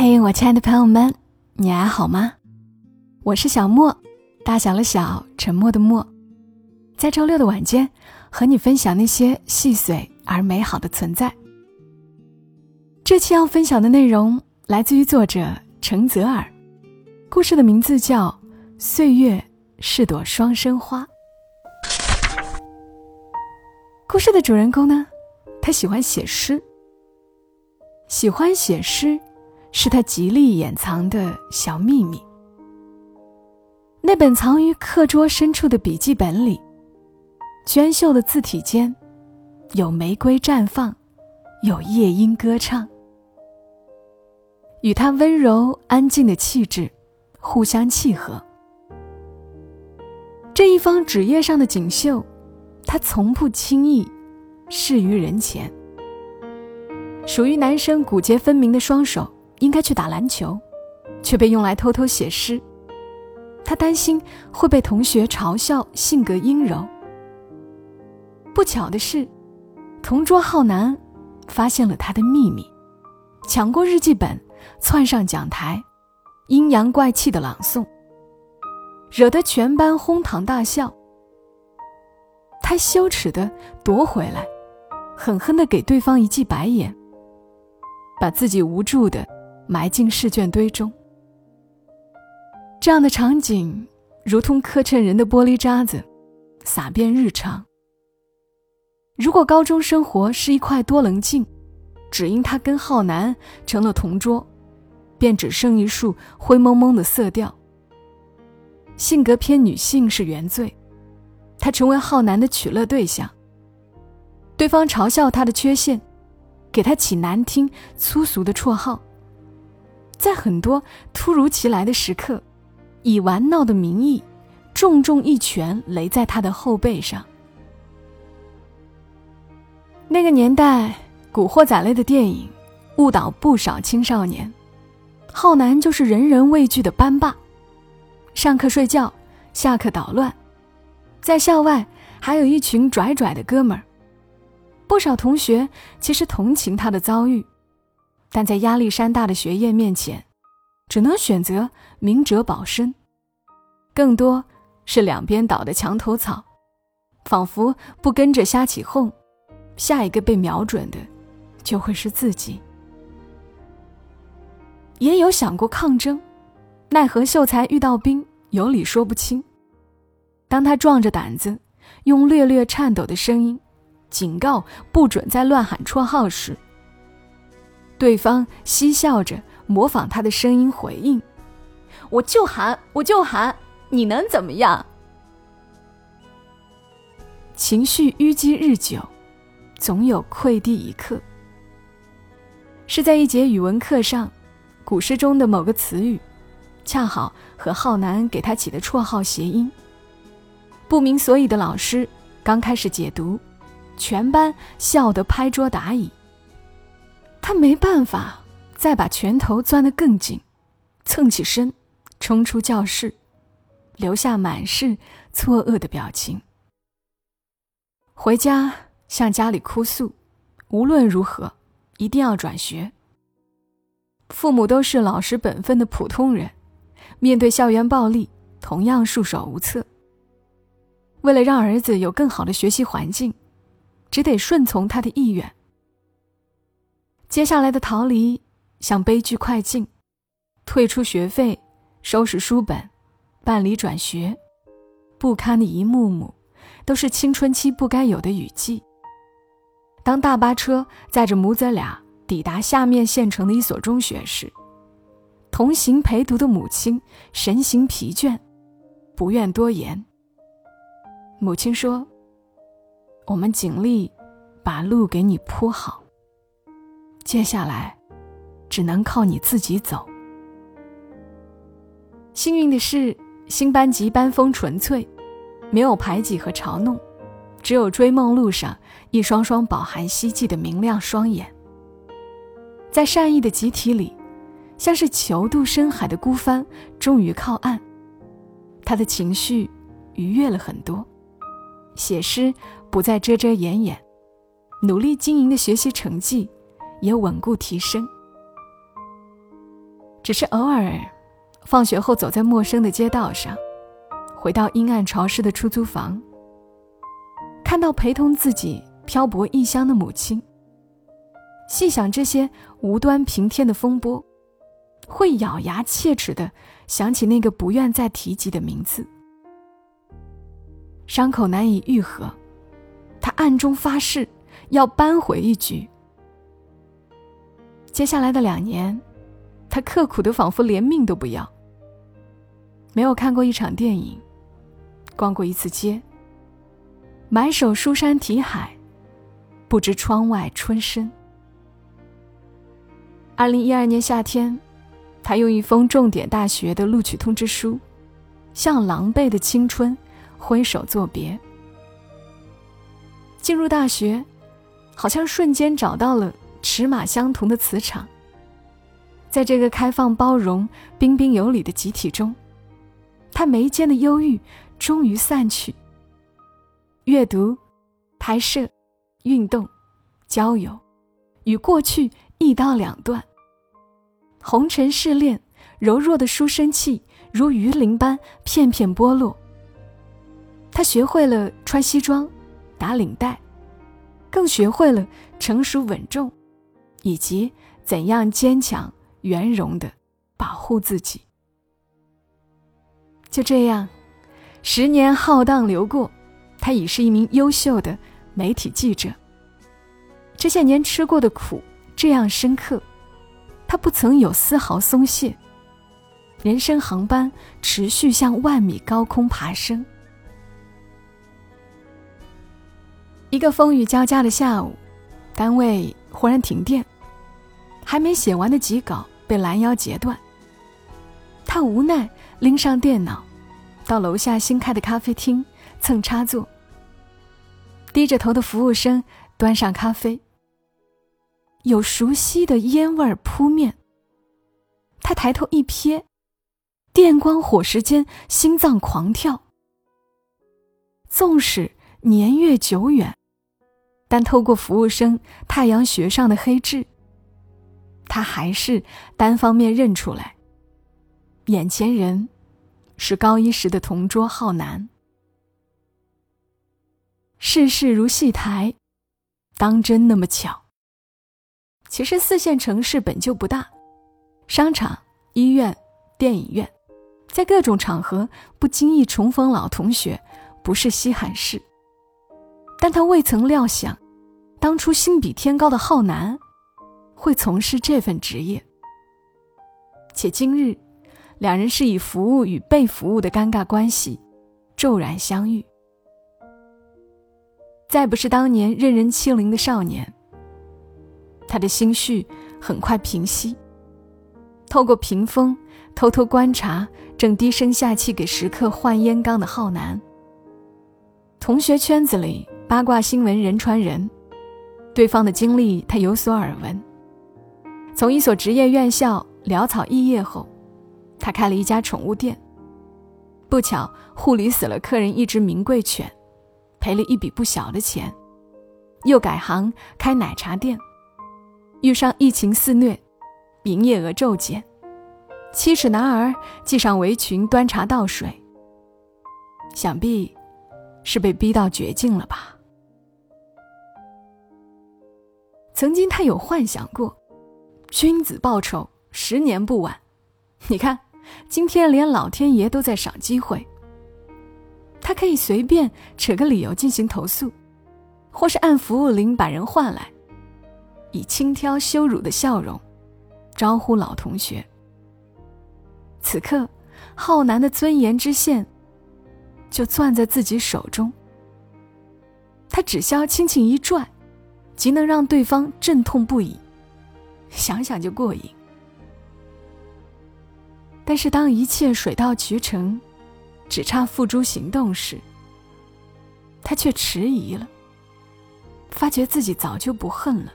嘿，我亲爱的朋友们，你还好吗？我是小莫，大小了小，沉默的默，在周六的晚间和你分享那些细碎而美好的存在。这期要分享的内容来自于作者程泽尔，故事的名字叫《岁月是朵双生花》。故事的主人公呢，他喜欢写诗，喜欢写诗。是他极力掩藏的小秘密。那本藏于课桌深处的笔记本里，娟秀的字体间，有玫瑰绽放，有夜莺歌唱，与他温柔安静的气质互相契合。这一方纸页上的锦绣，他从不轻易示于人前。属于男生骨节分明的双手。应该去打篮球，却被用来偷偷写诗。他担心会被同学嘲笑性格阴柔。不巧的是，同桌浩南发现了他的秘密，抢过日记本，窜上讲台，阴阳怪气的朗诵，惹得全班哄堂大笑。他羞耻的夺回来，狠狠的给对方一记白眼，把自己无助的。埋进试卷堆中。这样的场景，如同磕碜人的玻璃渣子，洒遍日常。如果高中生活是一块多棱镜，只因他跟浩南成了同桌，便只剩一束灰蒙蒙的色调。性格偏女性是原罪，他成为浩南的取乐对象。对方嘲笑他的缺陷，给他起难听粗俗的绰号。在很多突如其来的时刻，以玩闹的名义，重重一拳擂在他的后背上。那个年代，古惑仔类的电影误导不少青少年。浩南就是人人畏惧的班霸，上课睡觉，下课捣乱，在校外还有一群拽拽的哥们儿。不少同学其实同情他的遭遇。但在压力山大的学业面前，只能选择明哲保身，更多是两边倒的墙头草，仿佛不跟着瞎起哄，下一个被瞄准的就会是自己。也有想过抗争，奈何秀才遇到兵，有理说不清。当他壮着胆子，用略略颤抖的声音警告不准再乱喊绰号时，对方嬉笑着模仿他的声音回应：“我就喊，我就喊，你能怎么样？”情绪淤积日久，总有溃堤一刻。是在一节语文课上，古诗中的某个词语，恰好和浩南给他起的绰号谐音。不明所以的老师刚开始解读，全班笑得拍桌打椅。他没办法再把拳头攥得更紧，蹭起身，冲出教室，留下满是错愕的表情。回家向家里哭诉，无论如何一定要转学。父母都是老实本分的普通人，面对校园暴力同样束手无策。为了让儿子有更好的学习环境，只得顺从他的意愿。接下来的逃离像悲剧快进，退出学费，收拾书本，办理转学，不堪的一幕幕，都是青春期不该有的雨季。当大巴车载着母子俩抵达下面县城的一所中学时，同行陪读的母亲神情疲倦，不愿多言。母亲说：“我们尽力把路给你铺好。”接下来，只能靠你自己走。幸运的是，新班级班风纯粹，没有排挤和嘲弄，只有追梦路上一双双饱含希冀的明亮双眼。在善意的集体里，像是求渡深海的孤帆终于靠岸，他的情绪愉悦了很多，写诗不再遮遮掩掩，努力经营的学习成绩。也稳固提升。只是偶尔，放学后走在陌生的街道上，回到阴暗潮湿的出租房，看到陪同自己漂泊异乡的母亲，细想这些无端平添的风波，会咬牙切齿的想起那个不愿再提及的名字。伤口难以愈合，他暗中发誓要扳回一局。接下来的两年，他刻苦的仿佛连命都不要。没有看过一场电影，逛过一次街，埋首书山题海，不知窗外春深。二零一二年夏天，他用一封重点大学的录取通知书，向狼狈的青春。挥手作别。进入大学，好像瞬间找到了尺码相同的磁场。在这个开放、包容、彬彬有礼的集体中，他眉间的忧郁终于散去。阅读、拍摄、运动、交友，与过去一刀两断。红尘试炼，柔弱的书生气如鱼鳞般片片剥落。他学会了穿西装、打领带，更学会了成熟稳重，以及怎样坚强圆融的保护自己。就这样，十年浩荡流过，他已是一名优秀的媒体记者。这些年吃过的苦这样深刻，他不曾有丝毫松懈。人生航班持续向万米高空爬升。一个风雨交加的下午，单位忽然停电，还没写完的几稿被拦腰截断。他无奈拎上电脑，到楼下新开的咖啡厅蹭插座。低着头的服务生端上咖啡，有熟悉的烟味扑面。他抬头一瞥，电光火石间，心脏狂跳。纵使年月久远。但透过服务生太阳穴上的黑痣，他还是单方面认出来，眼前人是高一时的同桌浩南。世事如戏台，当真那么巧？其实四线城市本就不大，商场、医院、电影院，在各种场合不经意重逢老同学，不是稀罕事。但他未曾料想，当初心比天高的浩南，会从事这份职业。且今日，两人是以服务与被服务的尴尬关系，骤然相遇。再不是当年任人欺凌的少年，他的心绪很快平息。透过屏风，偷偷观察正低声下气给食客换烟缸的浩南。同学圈子里。八卦新闻人传人，对方的经历他有所耳闻。从一所职业院校潦草毕业后，他开了一家宠物店。不巧护理死了客人一只名贵犬，赔了一笔不小的钱。又改行开奶茶店，遇上疫情肆虐，营业额骤减。七尺男儿系上围裙端茶倒水，想必是被逼到绝境了吧。曾经他有幻想过，君子报仇，十年不晚。你看，今天连老天爷都在赏机会。他可以随便扯个理由进行投诉，或是按服务铃把人唤来，以轻佻羞辱的笑容招呼老同学。此刻，浩南的尊严之线就攥在自己手中，他只需要轻轻一拽。即能让对方阵痛不已，想想就过瘾。但是当一切水到渠成，只差付诸行动时，他却迟疑了，发觉自己早就不恨了。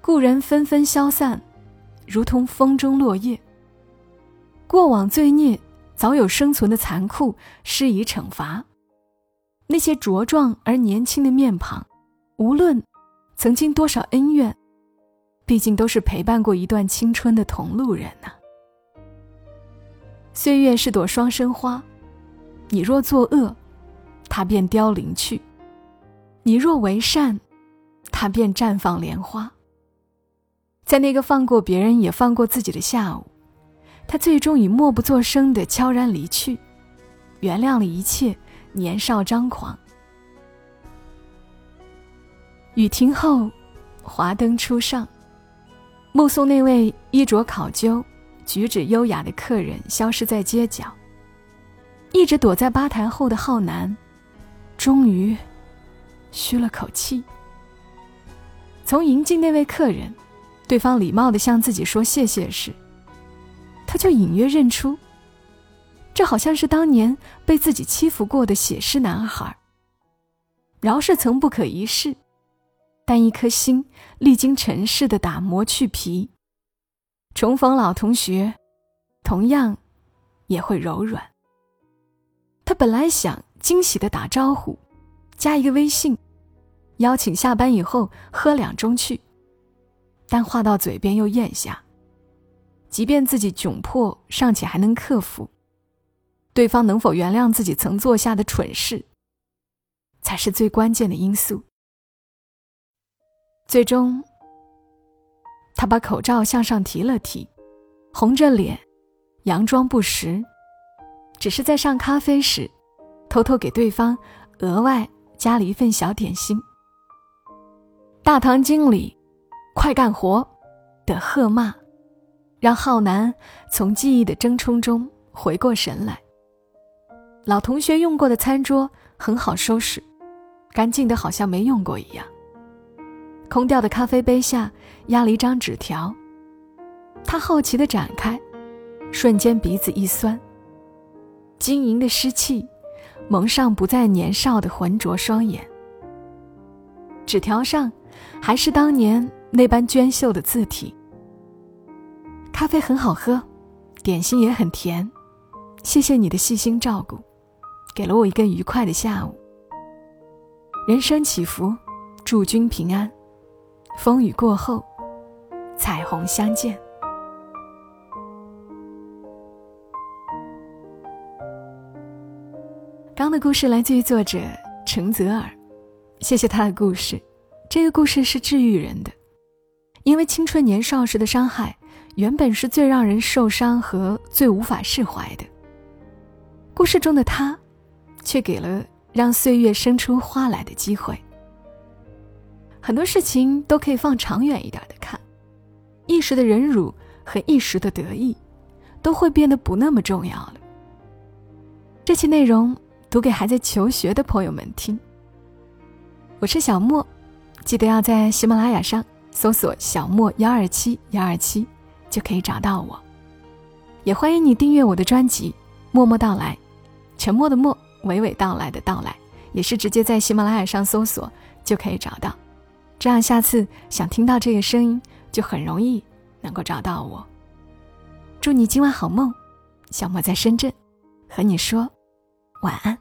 故人纷纷消散，如同风中落叶。过往罪孽早有生存的残酷，施以惩罚。那些茁壮而年轻的面庞。无论曾经多少恩怨，毕竟都是陪伴过一段青春的同路人呐。岁月是朵双生花，你若作恶，它便凋零去；你若为善，它便绽放莲花。在那个放过别人也放过自己的下午，他最终以默不作声的悄然离去，原谅了一切年少张狂。雨停后，华灯初上，目送那位衣着考究。举止优雅的客人消失在街角。一直躲在吧台后的浩南，终于吁了口气。从迎进那位客人，对方礼貌的向自己说谢谢时，他就隐约认出，这好像是当年被自己欺负过的写诗男孩。饶是曾不可一世，但一颗心历经尘世的打磨去皮。重逢老同学，同样也会柔软。他本来想惊喜的打招呼，加一个微信，邀请下班以后喝两盅去，但话到嘴边又咽下。即便自己窘迫，尚且还能克服，对方能否原谅自己曾做下的蠢事，才是最关键的因素。最终。他把口罩向上提了提，红着脸，佯装不识，只是在上咖啡时，偷偷给对方额外加了一份小点心。大堂经理，快干活！的喝骂，让浩南从记忆的争冲中回过神来。老同学用过的餐桌很好收拾，干净的好像没用过一样。空掉的咖啡杯下压了一张纸条，他好奇的展开，瞬间鼻子一酸。晶莹的湿气蒙上不再年少的浑浊双眼。纸条上还是当年那般娟秀的字体。咖啡很好喝，点心也很甜，谢谢你的细心照顾，给了我一个愉快的下午。人生起伏，祝君平安。风雨过后，彩虹相见。刚的故事来自于作者程泽尔，谢谢他的故事。这个故事是治愈人的，因为青春年少时的伤害，原本是最让人受伤和最无法释怀的。故事中的他，却给了让岁月生出花来的机会。很多事情都可以放长远一点的看，一时的忍辱和一时的得意，都会变得不那么重要了。这期内容读给还在求学的朋友们听。我是小莫，记得要在喜马拉雅上搜索“小莫幺二七幺二七”，就可以找到我。也欢迎你订阅我的专辑《默默到来》，沉默的默，娓娓道来的到来，也是直接在喜马拉雅上搜索就可以找到。这样，下次想听到这个声音，就很容易能够找到我。祝你今晚好梦，小莫在深圳，和你说晚安。